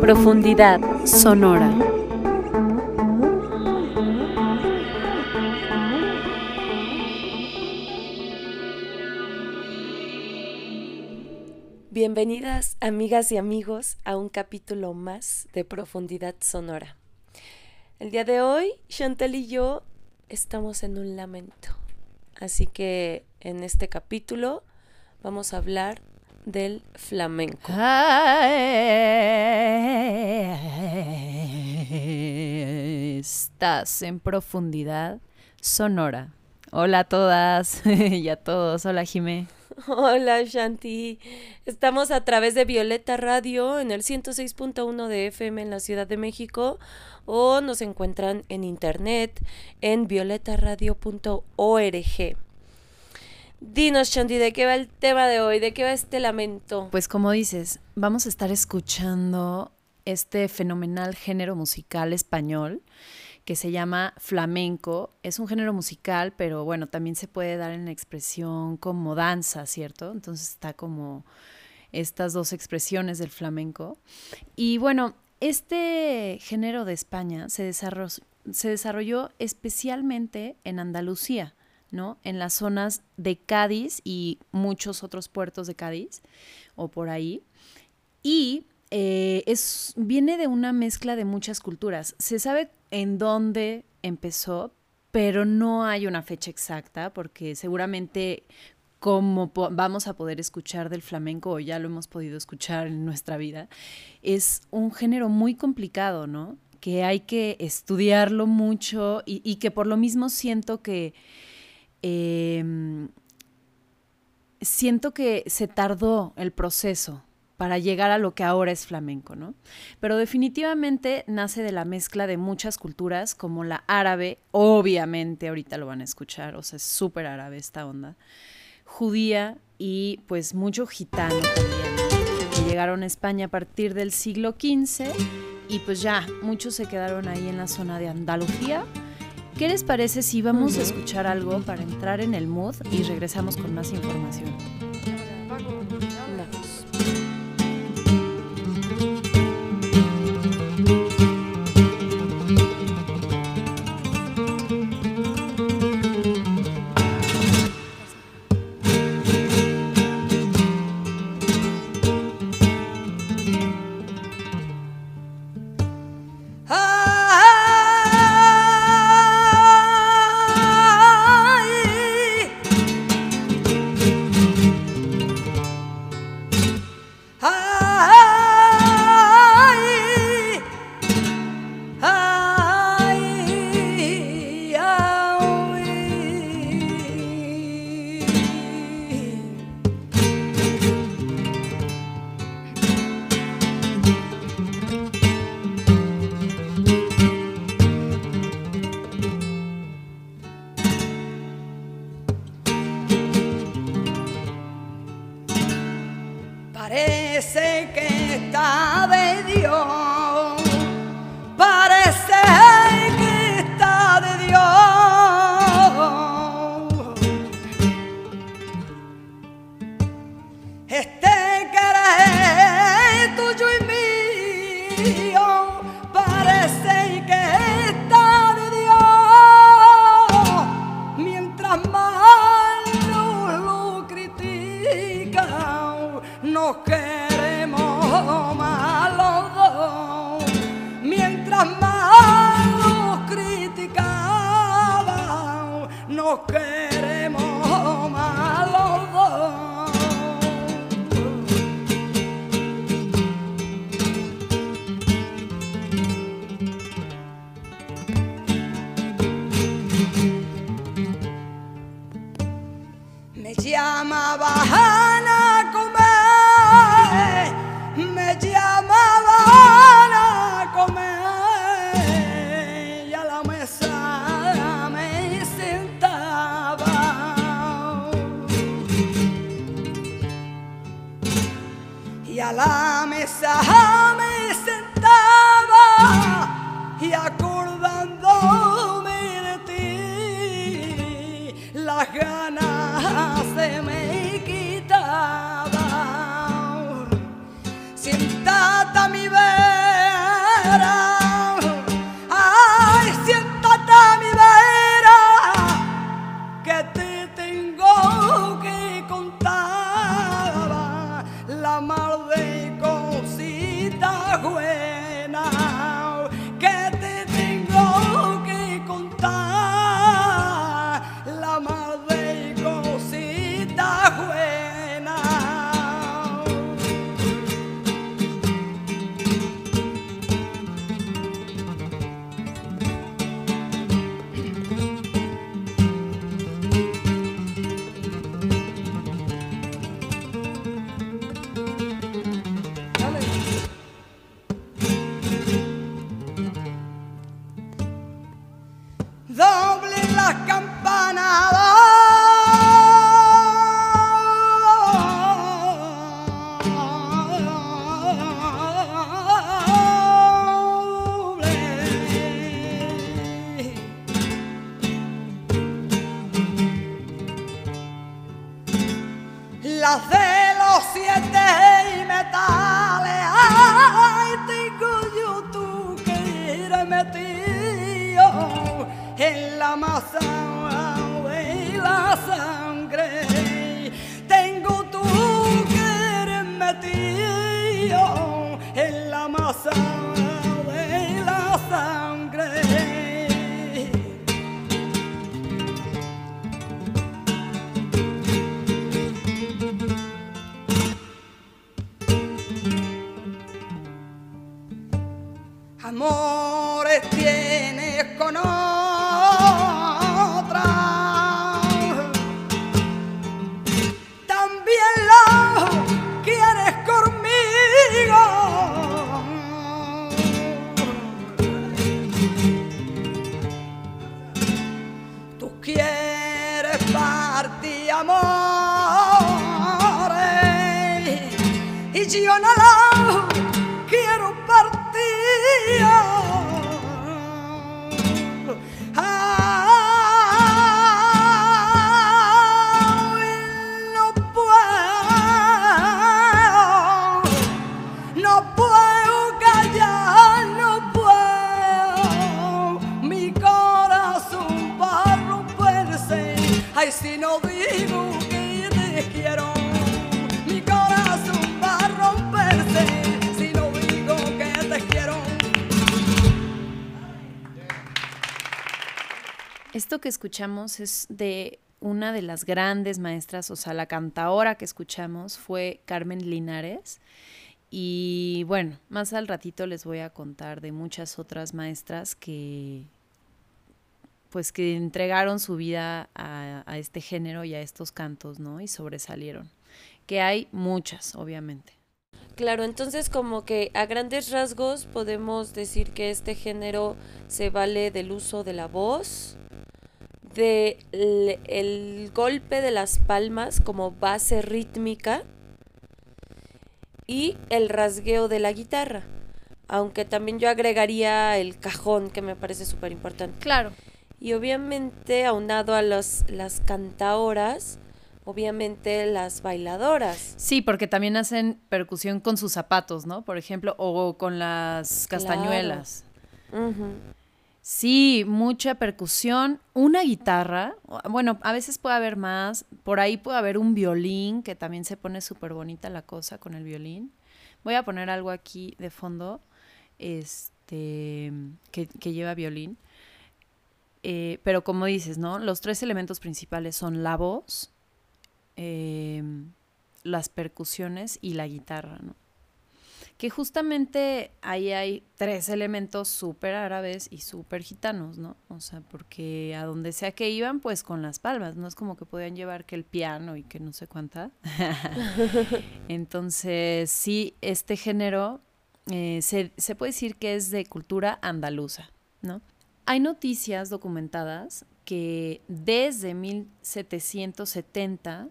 Profundidad sonora. Bienvenidas amigas y amigos a un capítulo más de Profundidad Sonora. El día de hoy, Chantal y yo estamos en un lamento. Así que en este capítulo vamos a hablar del flamenco. Estás en profundidad sonora. Hola a todas y a todos. Hola Jimé. Hola Shanti. Estamos a través de Violeta Radio en el 106.1 de FM en la Ciudad de México o nos encuentran en internet en violetaradio.org. Dinos, Shanti, ¿de qué va el tema de hoy? ¿De qué va este lamento? Pues como dices, vamos a estar escuchando este fenomenal género musical español que se llama flamenco. Es un género musical, pero bueno, también se puede dar en expresión como danza, ¿cierto? Entonces está como estas dos expresiones del flamenco. Y bueno, este género de España se desarrolló especialmente en Andalucía ¿no? En las zonas de Cádiz y muchos otros puertos de Cádiz o por ahí. Y eh, es, viene de una mezcla de muchas culturas. Se sabe en dónde empezó, pero no hay una fecha exacta porque seguramente como vamos a poder escuchar del flamenco, o ya lo hemos podido escuchar en nuestra vida, es un género muy complicado, ¿no? Que hay que estudiarlo mucho y que por lo mismo siento que Em, siento que se tardó el proceso para llegar a lo que ahora es flamenco, ¿no? Pero definitivamente nace de la mezcla de muchas culturas, como la árabe, obviamente ahorita lo van a escuchar, o sea, es súper árabe esta onda, judía y pues mucho gitano también, que llegaron a España a partir del siglo XV y pues ya, muchos se quedaron ahí en la zona de Andalucía ¿Qué les parece si vamos a escuchar algo para entrar en el mood y regresamos con más información? qualquer es de una de las grandes maestras, o sea, la cantaora que escuchamos fue Carmen Linares. Y bueno, más al ratito les voy a contar de muchas otras maestras que pues que entregaron su vida a, a este género y a estos cantos, ¿no? Y sobresalieron. Que hay muchas, obviamente. Claro, entonces como que a grandes rasgos podemos decir que este género se vale del uso de la voz, de el, el golpe de las palmas como base rítmica y el rasgueo de la guitarra. Aunque también yo agregaría el cajón, que me parece súper importante. Claro. Y obviamente, aunado a los, las cantaoras, obviamente las bailadoras. Sí, porque también hacen percusión con sus zapatos, ¿no? Por ejemplo, o con las Claro. castañuelas. Sí, mucha percusión, una guitarra, bueno, a veces puede haber más, por ahí puede haber un violín, que también se pone súper bonita la cosa con el violín. Voy a poner algo aquí de fondo, este, que, que lleva violín. Eh, pero como dices, ¿no? Los tres elementos principales son la voz, em, las percusiones y la guitarra, ¿no? Que justamente ahí hay tres elementos súper árabes y súper gitanos, ¿no? O sea, porque a donde sea que iban, pues con las palmas, no es como que podían llevar que el piano y que no sé cuánta. Entonces, sí, este género eh, se, se puede decir que es de cultura andaluza, ¿no? Hay noticias documentadas que desde 1770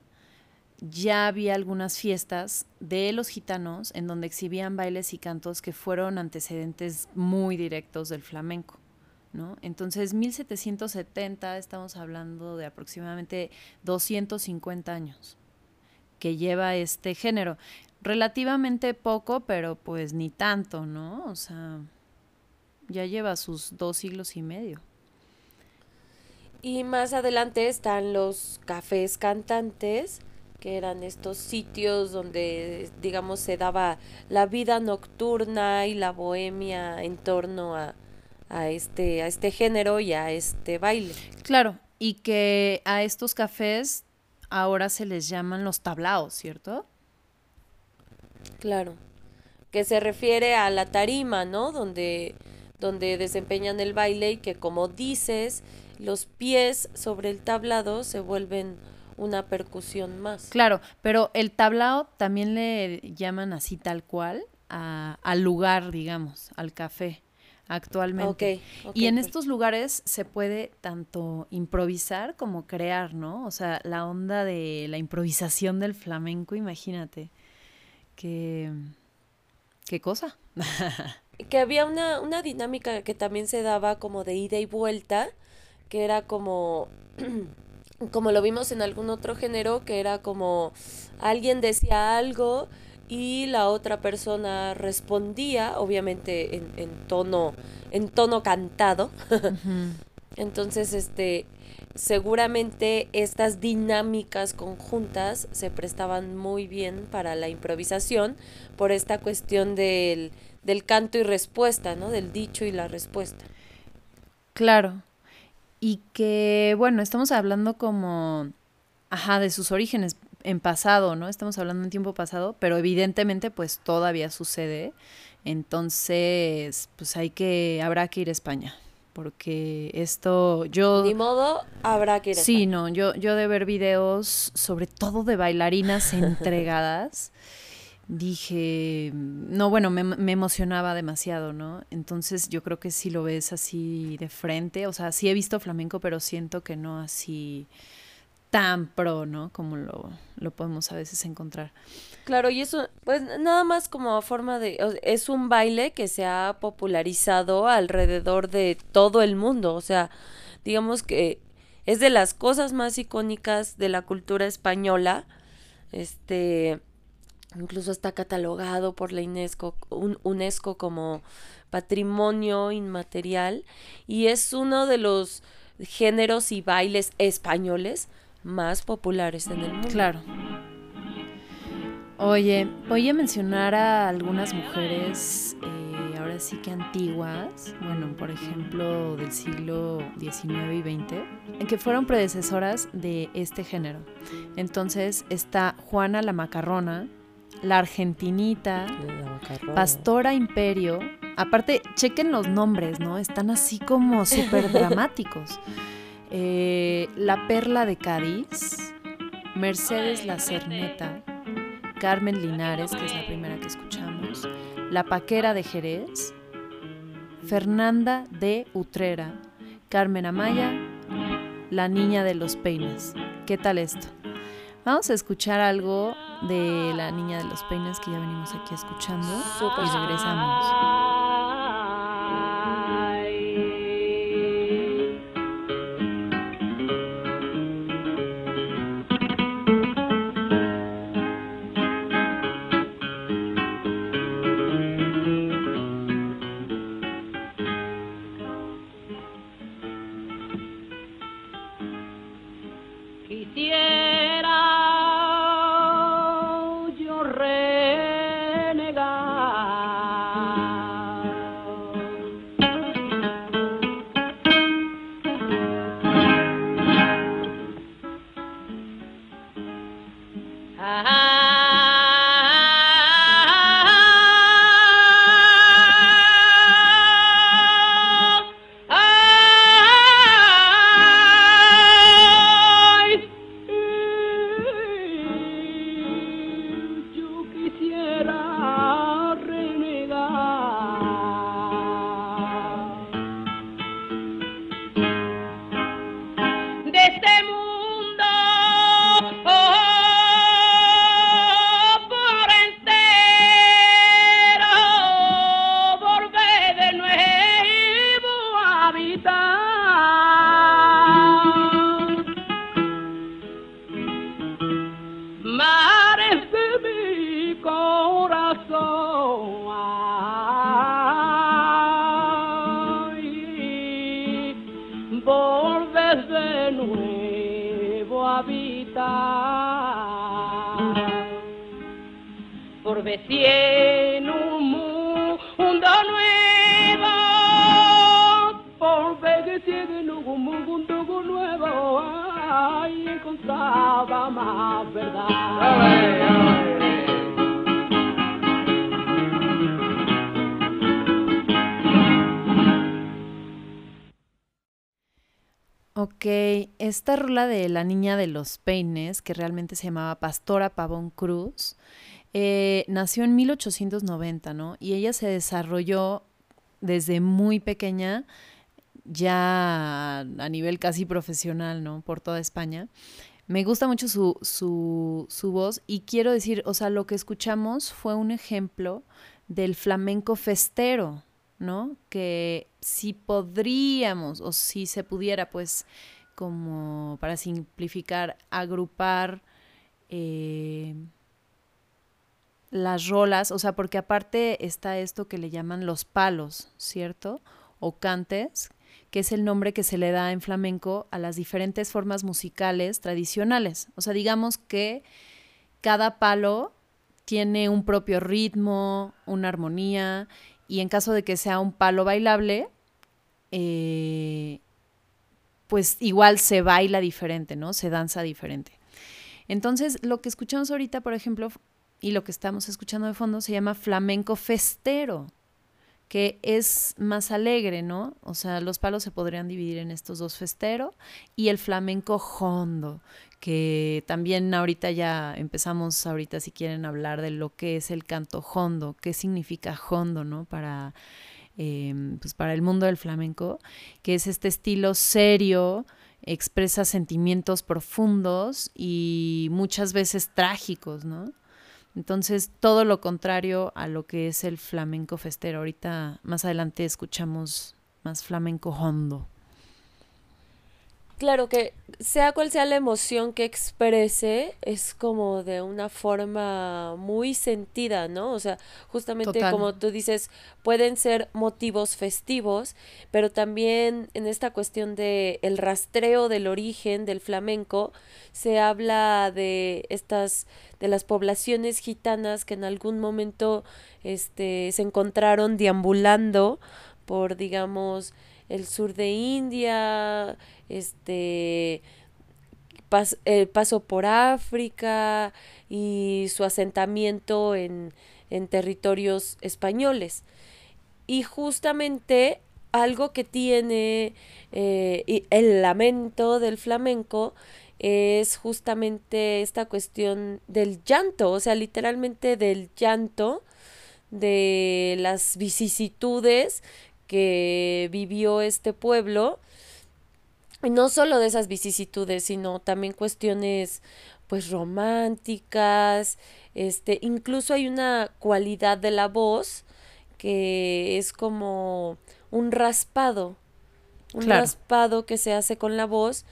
ya había algunas fiestas de los gitanos en donde exhibían bailes y cantos que fueron antecedentes muy directos del flamenco. ¿no? Entonces, 1770, estamos hablando de aproximadamente 250 años que lleva este género. Relativamente poco, pero pues ni tanto, ¿no? O sea, ya lleva sus dos siglos y medio. Y más adelante están los cafés cantantes, que eran estos sitios donde, digamos, se daba la vida nocturna y la bohemia en torno a, a este, a este género y a este baile. Claro, y que a estos cafés ahora se les llaman los tablaos, ¿cierto? Claro. Que se refiere a la tarima, ¿no? Donde, donde desempeñan el baile y que, como dices, los pies sobre el tablado se vuelven una percusión más. Claro, pero el tablao también le llaman así tal cual a- al lugar, digamos, al café actualmente. Y en estos lugares se puede tanto improvisar como crear, ¿no? O sea, la onda de la improvisación del flamenco, imagínate. Qué, qué cosa. que había una, una dinámica que también se daba como de ida y vuelta, que era como como lo vimos en algún otro género, que era como alguien decía algo y la otra persona respondía, obviamente en, en tono, en tono cantado. Entonces, este, seguramente estas dinámicas conjuntas se prestaban muy bien para la improvisación por esta cuestión del, del canto y respuesta, ¿no? Del dicho y la respuesta. Claro. Y que, bueno, estamos hablando como, ajá, de sus orígenes en pasado, ¿no? Estamos hablando en tiempo pasado, pero evidentemente pues todavía sucede. Entonces, pues hay que, habrá que ir a España porque esto yo Ni modo, habrá que ir a sí España. no yo yo de ver videos sobre todo de bailarinas entregadas dije no bueno me, emocionaba demasiado no entonces yo creo que si lo ves así de frente o sea sí he visto flamenco pero siento que no así tan pro no como lo, lo podemos a veces encontrar. Claro, y eso, pues nada más como forma de, es un baile que se ha popularizado alrededor de todo el mundo, o sea, digamos que es de las cosas más icónicas de la cultura española, este, incluso está catalogado por la UNESCO, un- UNESCO como patrimonio inmaterial y es uno de los géneros y bailes españoles más populares en el mundo. Claro. Oye, voy a mencionar a algunas mujeres, eh, ahora sí que antiguas, bueno, por ejemplo, del siglo XIX y XX, que fueron predecesoras de este género. Entonces está Juana la Macarrona, la Argentinita, Pastora Imperio. Aparte, chequen los nombres, ¿no? Están así como súper dramáticos. Eh, la Perla de Cádiz, Mercedes La Cerneta, Carmen Linares, que es la primera que escuchamos, La Paquera de Jerez, Fernanda de Utrera, Carmen Amaya, La Niña de los Peines. ¿Qué tal esto? Vamos a escuchar algo de La Niña de los Peines que ya venimos aquí escuchando y regresamos. Si en un mundo nuevo por si en un mundo nuevo ay, encontraba más verdad. Ok, esta rola de La Niña de los Peines, que realmente se llamaba Pastora Pavón Cruz, eh, nació en 1890, ¿no? Y ella se desarrolló desde muy pequeña, ya a nivel casi profesional, ¿no? Por toda España. Me gusta mucho su, su, su voz y quiero decir, o sea, lo que escuchamos fue un ejemplo del flamenco festero, ¿no? Que si podríamos o si se pudiera, pues, como para simplificar, agrupar eh, las rolas, o sea, porque aparte está esto que le llaman los palos, ¿cierto? O cantes, que es el nombre que se le da en flamenco a las diferentes formas musicales tradicionales. O sea, digamos que cada palo tiene un propio ritmo, una armonía, y en caso de que sea un palo bailable, eh, pues igual se baila diferente, ¿no? Se danza diferente. Entonces, lo que escuchamos ahorita, por ejemplo, y lo que estamos escuchando de fondo, se llama flamenco festero, que es más alegre, ¿no? O sea, los palos se podrían dividir en estos dos festero y el flamenco hondo, que también ahorita ya empezamos, ahorita si quieren hablar de lo que es el canto hondo, qué significa hondo, ¿no? Para, em, pues para el mundo del flamenco, que es este estilo serio, expresa sentimientos profundos y muchas veces trágicos, ¿no? Entonces, todo lo contrario a lo que es el flamenco festero. Ahorita más adelante escuchamos más flamenco hondo. Claro que sea cual sea la emoción que exprese, es como de una forma muy sentida, ¿no? O sea, justamente Total. como tú dices, pueden ser motivos festivos, pero también en esta cuestión de el rastreo del origen del flamenco, se habla de estas, de las poblaciones gitanas que en algún momento este, se encontraron deambulando por, digamos, el sur de India, este pas- el paso por África y su asentamiento en, en territorios españoles. Y justamente algo que tiene eh, el lamento del flamenco es justamente esta cuestión del llanto, o sea, literalmente del llanto, de las vicisitudes que vivió este pueblo, no solo de esas vicisitudes, sino también cuestiones pues románticas, este, incluso hay una cualidad de la voz que es como un raspado, un Claro. raspado que se hace con la voz.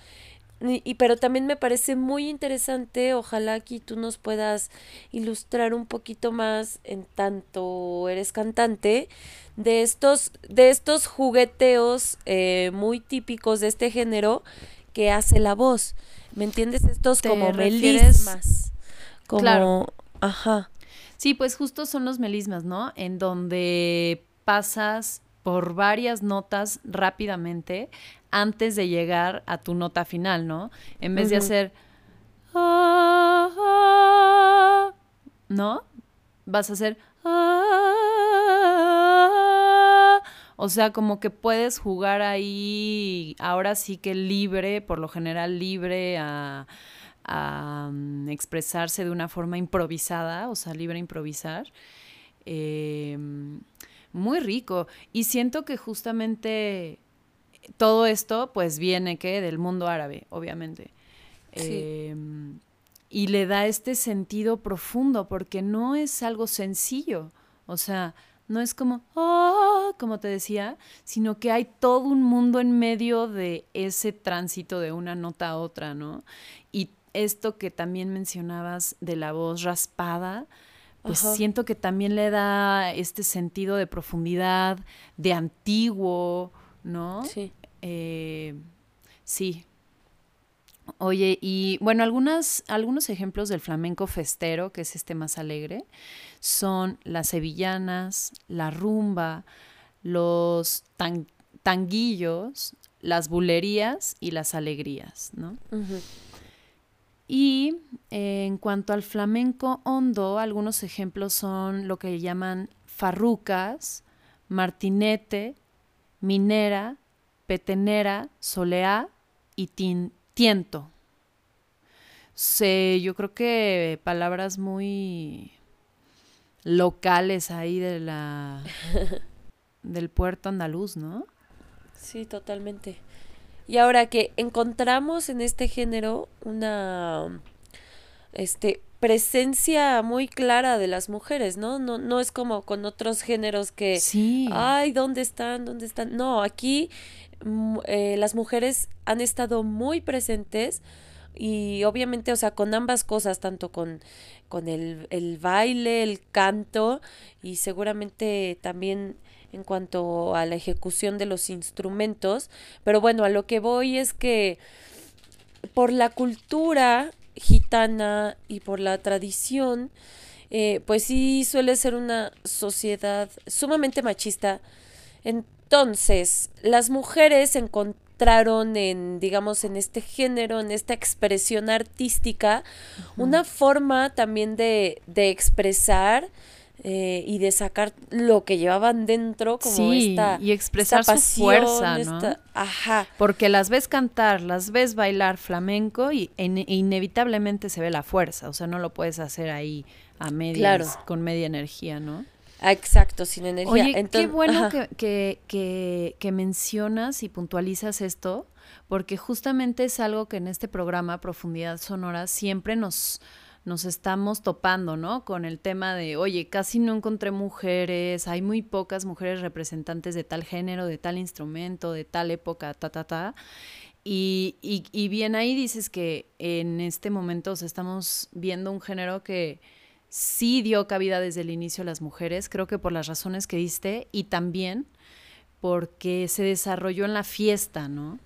Y, y- pero también me parece muy interesante, ojalá aquí tú nos puedas ilustrar un poquito más en tanto eres cantante, de estos, de estos jugueteos eh, muy típicos de este género que hace la voz. ¿Me entiendes? Estos ¿Te como melismas. Como, Claro. ajá. Sí, pues justo son los melismas, ¿no? En donde pasas por varias notas rápidamente antes de llegar a tu nota final, ¿no? En vez de hacer... "Ah, ah", ¿No? Vas a hacer... "Ah". O sea, como que puedes jugar ahí, ahora sí que libre, por lo general libre a, a, mm, expresarse de una forma improvisada, o sea, libre a improvisar. Eh, muy rico. Y siento que justamente todo esto, pues viene que del mundo árabe, obviamente. Sí. Eh, y le da este sentido profundo, porque no es algo sencillo. O sea, no es como, "Ah", como te decía, sino que hay todo un mundo en medio de ese tránsito de una nota a otra, ¿no? Y esto que también mencionabas de la voz raspada, pues Ajá. siento que también le da este sentido de profundidad, de antiguo, ¿no? Sí. Eh, sí. Oye, y bueno, algunas, algunos ejemplos del flamenco festero, que es este más alegre, son las sevillanas, la rumba, los tan- tanguillos, las bulerías y las alegrías, ¿no? Y eh, en cuanto al flamenco hondo, algunos ejemplos son lo que llaman farrucas, martinete, minera, petenera, soleá y tiento. Se, yo creo que palabras muy locales ahí de la del puerto andaluz, ¿no? Sí, totalmente. Y ahora que encontramos en este género una este presencia muy clara de las mujeres, ¿no? No, no es como con otros géneros que Sí. ay, ¿dónde están? ¿Dónde están? No, aquí mm, eh, las mujeres han estado muy presentes y obviamente, o sea, con ambas cosas, tanto con, con el, el baile, el canto y seguramente también en cuanto a la ejecución de los instrumentos. Pero bueno, a lo que voy es que por la cultura gitana y por la tradición, eh, pues sí suele ser una sociedad sumamente machista. Entonces, las mujeres encontraron en, digamos, en este género, en esta expresión artística, una forma también de, de expresar eh, y de sacar lo que llevaban dentro como Sí, esta y expresar esta su fuerza, ¿no? esta- ajá Porque las ves cantar, las ves bailar flamenco y e ine- inevitablemente se ve la fuerza. O sea, no lo puedes hacer ahí a medias, Claro. con media energía, ¿no? ah, exacto sin energía Oye, qué bueno que, que, que, que mencionas y puntualizas esto, porque justamente es algo que en este programa Profundidad Sonora siempre nos, nos estamos topando, ¿no? Con el tema de, oye, casi no encontré mujeres, hay muy pocas mujeres representantes de tal género, de tal instrumento, de tal época, ta, ta, ta. Y, y, y bien ahí dices que en este momento estamos viendo un género que sí dio cabida desde el inicio a las mujeres, creo que por las razones que diste y también porque se desarrolló en la fiesta, ¿no?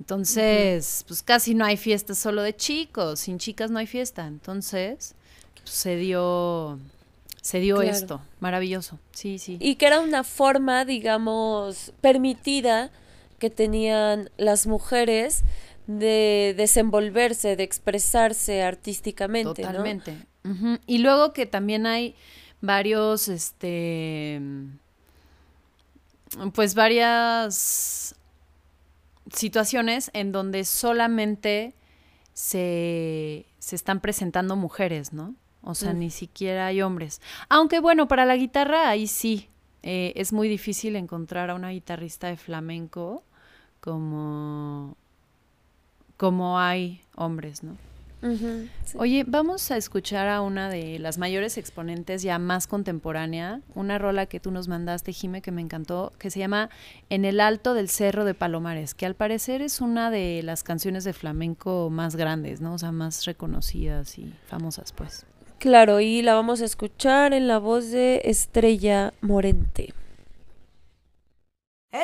Entonces, pues casi no hay fiesta solo de chicos, sin chicas no hay fiesta. Entonces, pues, se dio se dio Claro. esto, maravilloso. Sí, sí. y que era una forma digamos permitida que tenían las mujeres de desenvolverse de expresarse artísticamente ¿no? Totalmente. Y luego que también hay varios, este, pues varias situaciones en donde solamente se, se están presentando mujeres, ¿no? O sea, Mm. ni siquiera hay hombres. Aunque bueno, para la guitarra ahí sí. eh, es muy difícil encontrar a una guitarrista de flamenco como, como hay hombres, ¿no? Sí. Oye, vamos a escuchar a una de las mayores exponentes ya más contemporánea, una rola que tú nos mandaste, Jime, que me encantó, que se llama En el Alto del Cerro de Palomares, que al parecer es una de las canciones de flamenco más grandes, ¿no? O sea, más reconocidas y famosas, pues. Claro, y la vamos a escuchar en la voz de Estrella Morente. En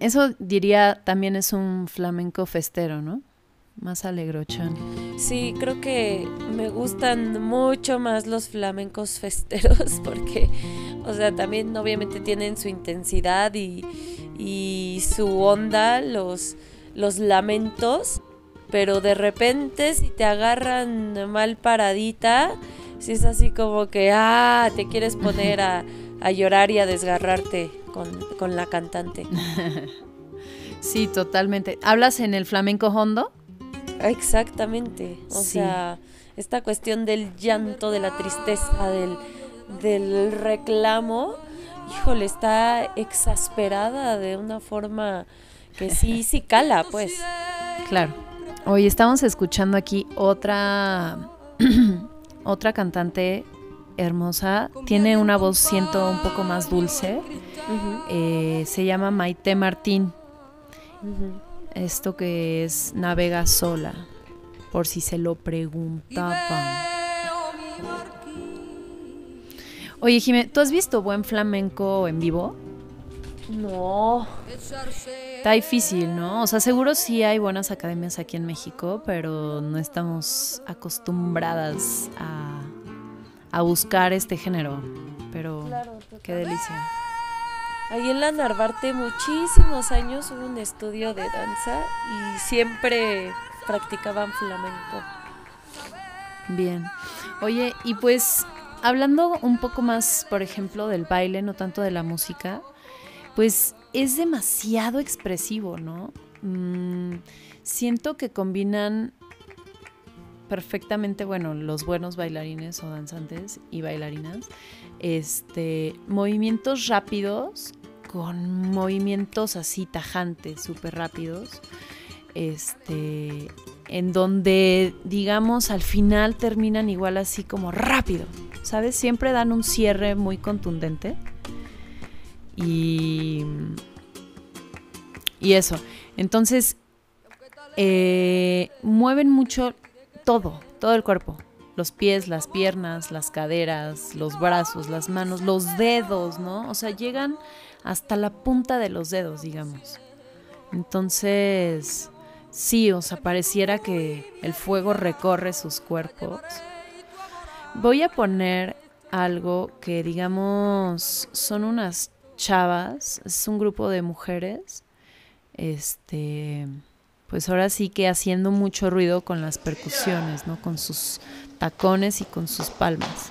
eso diría también es un flamenco festero, ¿no? Más alegrochón. Sí, creo que me gustan mucho más los flamencos festeros porque, o sea, también obviamente tienen su intensidad y, su onda, los, lamentos, pero de repente si te agarran mal paradita, si es así como que, ah, te quieres poner a llorar y a desgarrarte con, con la cantante. Sí, totalmente. ¿Hablas en el flamenco hondo? Exactamente. O Sí. sea, esta cuestión del llanto, de la tristeza, del, del reclamo, híjole, está exasperada de una forma que sí, sí cala, pues. Claro. Hoy estamos escuchando aquí otra otra cantante hermosa. Tiene una voz, siento, un poco más dulce. Eh, se llama Maite Martín. Esto que es Navega sola, por si se lo preguntaban. Oye, Jimé, ¿tú has visto buen flamenco en vivo? No, Está difícil, ¿no? O sea, seguro sí hay buenas academias aquí en México, pero no estamos acostumbradas a, a buscar este género. Pero qué delicia. Ahí en la Narvarte muchísimos años hubo un estudio de danza y siempre practicaban flamenco. Bien. Oye, y pues hablando un poco más, por ejemplo, del baile, no tanto de la música, pues es demasiado expresivo, ¿no? Mm, siento que combinan perfectamente, bueno, los buenos bailarines o danzantes y bailarinas, este, movimientos rápidos con movimientos así tajantes, súper rápidos, este, en donde, digamos, al final terminan igual así como rápido, ¿sabes? Siempre dan un cierre muy contundente. Y, y eso. Entonces, eh, mueven mucho todo, todo el cuerpo. Los pies, las piernas, las caderas, los brazos, las manos, los dedos, ¿no? O sea, llegan hasta la punta de los dedos, digamos. Entonces, sí, o sea, pareciera que el fuego recorre sus cuerpos. Voy a poner algo que, digamos, son unas chavas, es un grupo de mujeres, este, pues ahora sí que haciendo mucho ruido con las percusiones, ¿no? Con sus tacones y con sus palmas.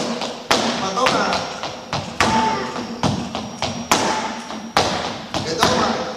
Matona. ¿Qué toma?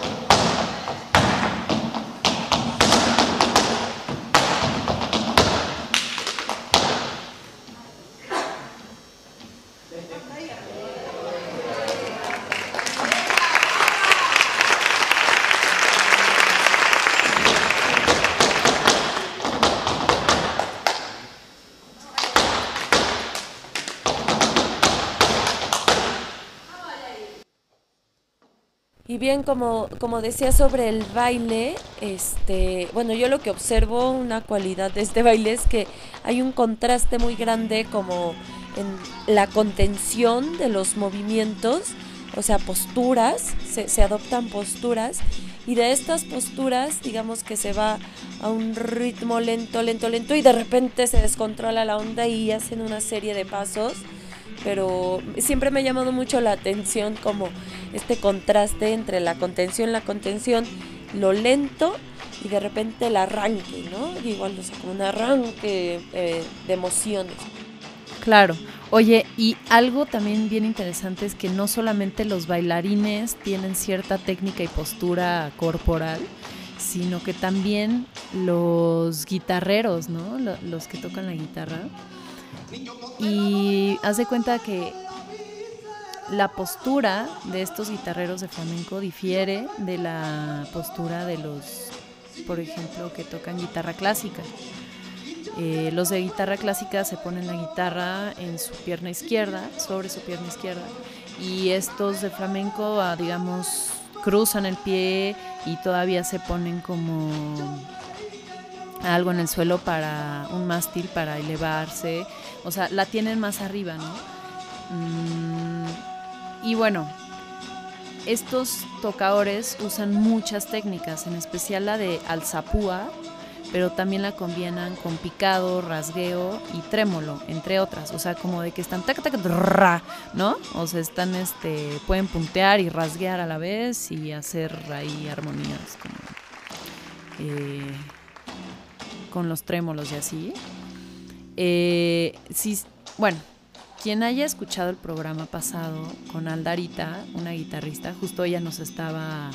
Y como, como decía sobre el baile, este, bueno, yo lo que observo, una cualidad de este baile es que hay un contraste muy grande como en la contención de los movimientos, o sea, posturas, se, se adoptan posturas, y de estas posturas, digamos que se va a un ritmo lento, lento, lento, y de repente se descontrola la onda y hacen una serie de pasos pero siempre me ha llamado mucho la atención como este contraste entre la contención, la contención, lo lento y de repente el arranque, ¿no? Igual, o como un arranque eh, de emociones. Claro. Oye, y algo también bien interesante es que no solamente los bailarines tienen cierta técnica y postura corporal, sino que también los guitarreros, ¿no? Lo- Los que tocan la guitarra. Y haz de cuenta que la postura de estos guitarreros de flamenco difiere de la postura de los por ejemplo, que tocan guitarra clásica. Eh, los de guitarra clásica se ponen la guitarra en su pierna izquierda, sobre su pierna izquierda, y estos de flamenco, ah, digamos, cruzan el pie y todavía se ponen como algo en el suelo para un mástil para elevarse, o sea, la tienen más arriba, ¿no? Mm, y bueno, estos tocadores usan muchas técnicas, en especial la de alzapúa, pero también la combinan con picado, rasgueo y trémolo, entre otras. O sea, como de que están tac tac ra, ¿no? O sea, están este pueden puntear y rasguear a la vez y hacer ahí armonías como eh, con los trémolos y así. Eh, sí, bueno, quien haya escuchado el programa pasado con Aldarita, una guitarrista, justo ella nos estaba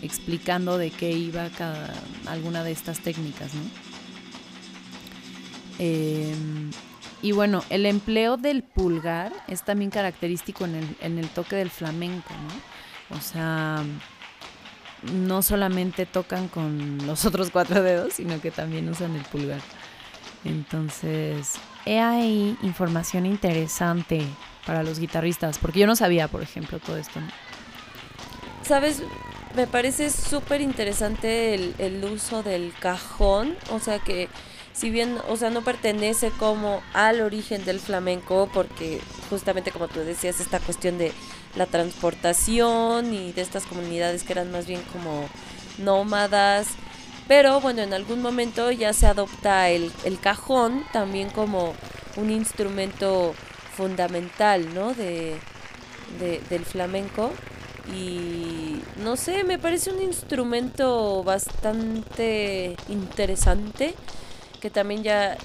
explicando de qué iba cada alguna de estas técnicas, ¿no? Em, y bueno, el empleo del pulgar es también característico en el, en el toque del flamenco, ¿no? O sea, no solamente tocan con los otros cuatro dedos, sino que también usan el pulgar. Entonces, he ahí información interesante para los guitarristas, porque yo no sabía, por ejemplo, todo esto. ¿Sabes? Me parece súper interesante el, el uso del cajón, o sea que si bien, o sea, no pertenece como al origen del flamenco, porque justamente como tú decías, esta cuestión de la transportación y de estas comunidades que eran más bien como nómadas, pero bueno, en algún momento ya se adopta el, el cajón también como un instrumento fundamental, ¿no? De, de- del flamenco. Y no sé, me parece un instrumento bastante interesante que también ya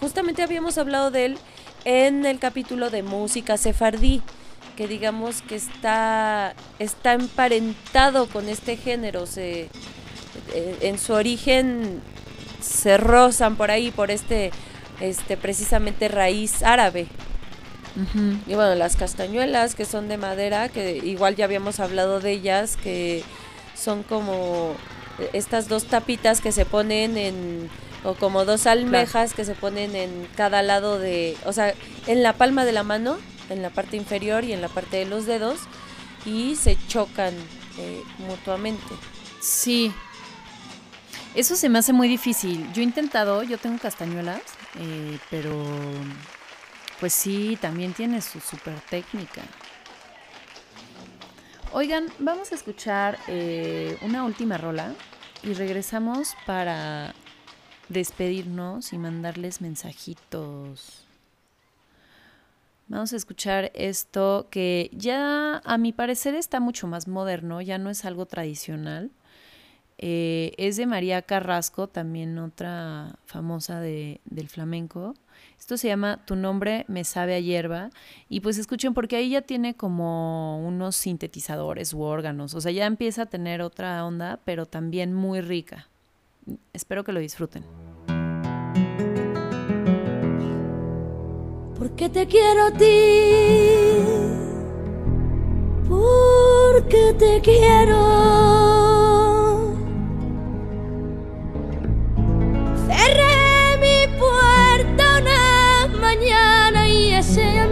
justamente habíamos hablado de él en el capítulo de música sefardí que digamos que está está emparentado con este género se eh, en su origen se rozan por ahí por este este precisamente raíz árabe. Y bueno, las castañuelas que son de madera, que igual ya habíamos hablado de ellas, que son como eh, estas dos tapitas que se ponen en, o como dos almejas que se ponen en cada lado de, o sea, en la palma de la mano, en la parte inferior y en la parte de los dedos, y se chocan eh, mutuamente. Sí. Eso se me hace muy difícil. Yo he intentado, yo tengo castañuelas, eh, pero pues sí, también tiene su super técnica. Oigan, vamos a escuchar eh, una última rola y regresamos para despedirnos y mandarles mensajitos. Vamos a escuchar esto que ya a mi parecer está mucho más moderno, ya no es algo tradicional. Eh, es de María Carrasco, también otra famosa de- del flamenco. Esto se llama Tu nombre me sabe a hierba. Y pues escuchen, porque ahí ya tiene como unos sintetizadores u órganos. O sea, ya empieza a tener otra onda, pero también muy rica. Espero que lo disfruten. Porque te quiero a ti, porque te quiero. Cerré mi puerta una mañana y ese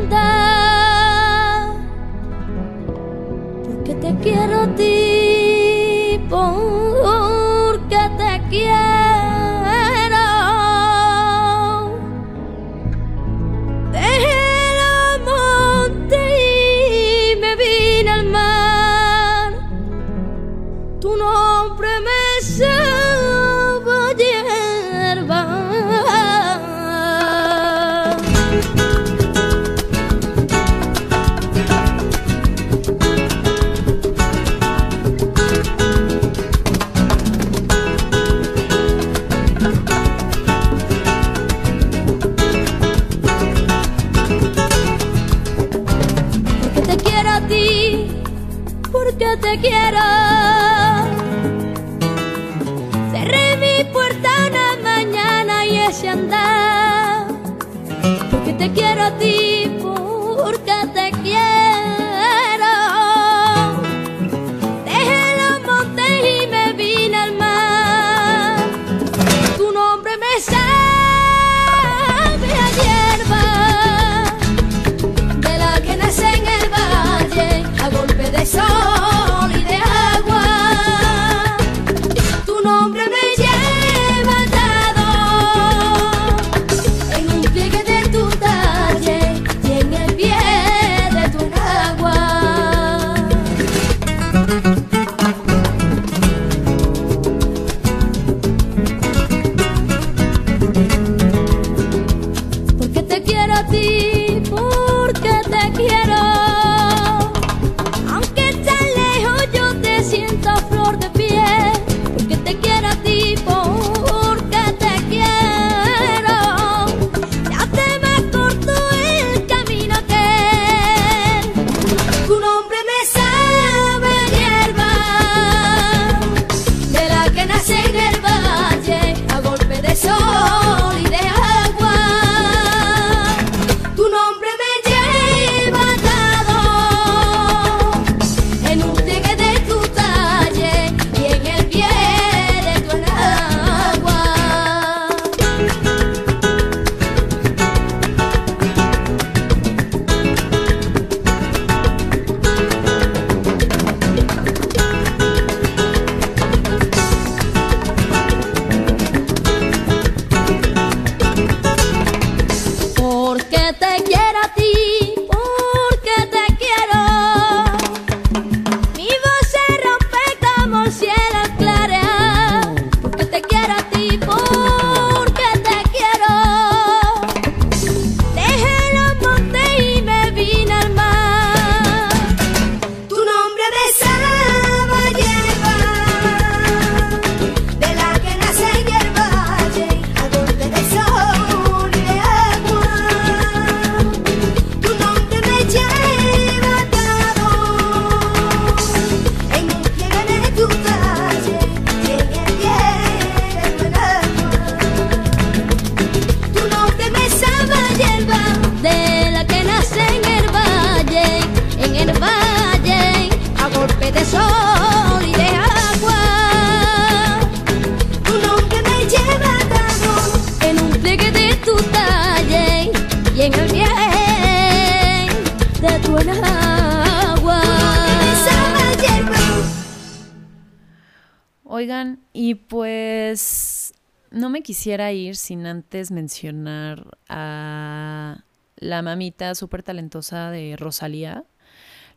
quisiera ir sin antes mencionar a la mamita súper talentosa de Rosalía.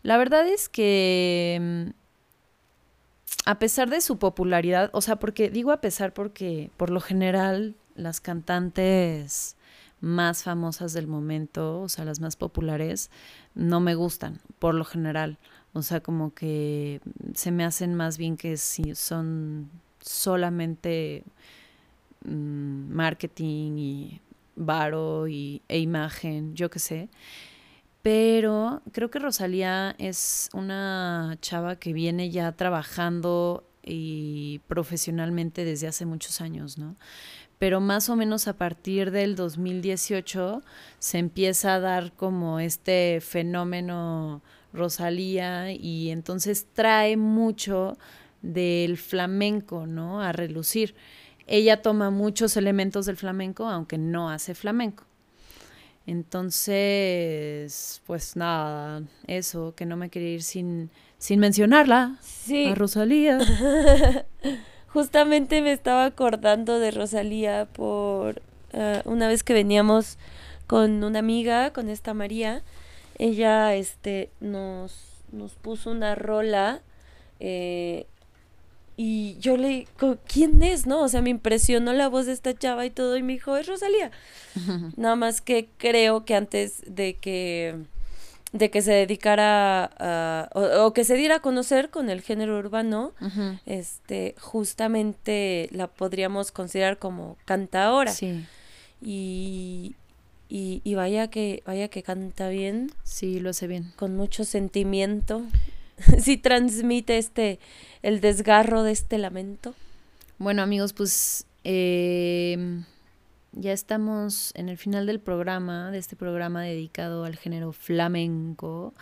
La verdad es que mm, a pesar de su popularidad, o sea, porque digo a pesar porque por lo general las cantantes más famosas del momento, o sea, las más populares, no me gustan, por lo general. O sea, como que se me hacen más bien que si son solamente mm, marketing y varo y, e imagen, yo qué sé. Pero creo que Rosalía es una chava que viene ya trabajando y profesionalmente desde hace muchos años, ¿no? Pero más o menos a partir del 2018 se empieza a dar como este fenómeno Rosalía y entonces trae mucho del flamenco, ¿no? A relucir. Ella toma muchos elementos del flamenco, aunque no hace flamenco. Entonces, pues nada, eso, que no me quería ir sin, sin mencionarla. Sí. A Rosalía. Justamente me estaba acordando de Rosalía por ah, una vez que veníamos con una amiga, con esta María, ella este nos, nos puso una rola eh, y yo le co- ¿quién es? ¿No? O sea, me impresionó la voz de esta chava y todo y me dijo, es Rosalía. Nada más que creo que antes de que de que se dedicara a, o, o que se diera a conocer con el género urbano, este, justamente la podríamos considerar como cantaora. Sí, Y, y, y vaya que, vaya que canta bien, sí, lo hace bien. con mucho sentimiento. sí transmite este, el desgarro de este lamento. Bueno, amigos, pues eh, ya estamos en el final del programa, de este programa dedicado al género flamenco.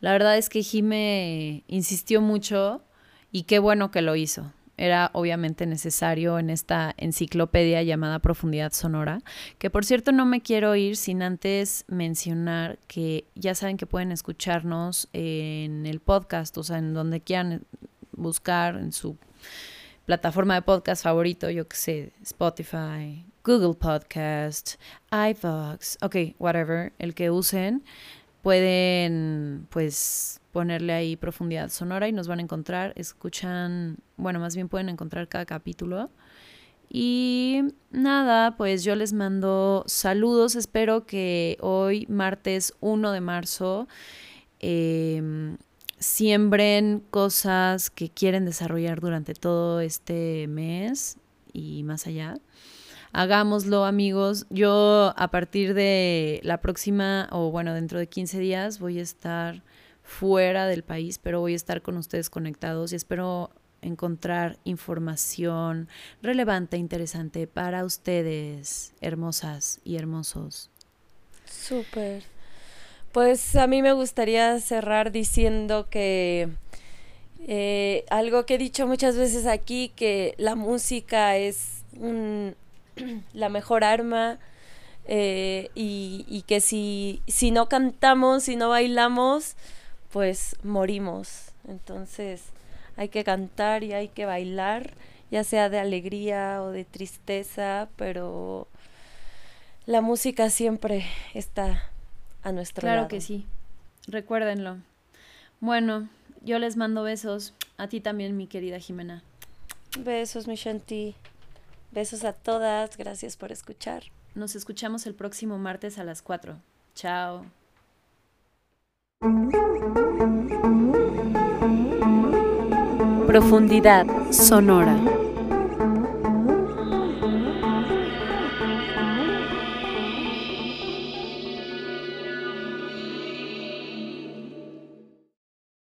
La verdad es que Jime insistió mucho y qué bueno que lo hizo. Era obviamente necesario en esta enciclopedia llamada Profundidad Sonora, que por cierto no me quiero ir sin antes mencionar que ya saben que pueden escucharnos en el podcast, o sea, en donde quieran buscar, en su plataforma de podcast favorito, yo que sé, Spotify, Google Podcast, iVoox, ok, whatever, el que usen, pueden pues ponerle ahí profundidad sonora y nos van a encontrar, escuchan, bueno, más bien pueden encontrar cada capítulo. Y nada, pues yo les mando saludos, espero que hoy, martes 1 de marzo, eh, siembren cosas que quieren desarrollar durante todo este mes y más allá. Hagámoslo, amigos. Yo a partir de la próxima, o bueno, dentro de 15 días, voy a estar fuera del país, pero voy a estar con ustedes conectados y espero encontrar información relevante, interesante para ustedes, hermosas y hermosos. Súper. Pues a mí me gustaría cerrar diciendo que eh, algo que he dicho muchas veces aquí, que la música es un- la mejor arma eh, y, y que si, si no cantamos, si no bailamos, pues morimos. Entonces hay que cantar y hay que bailar, ya sea de alegría o de tristeza, pero la música siempre está a nuestro Claro lado. que sí. Recuérdenlo. Bueno, yo les mando besos. A ti también, mi querida Jimena. Besos, mi Shanti. Besos a todas. Gracias por escuchar. Nos escuchamos el próximo martes a las 4. Chao. Profundidad. Sonora.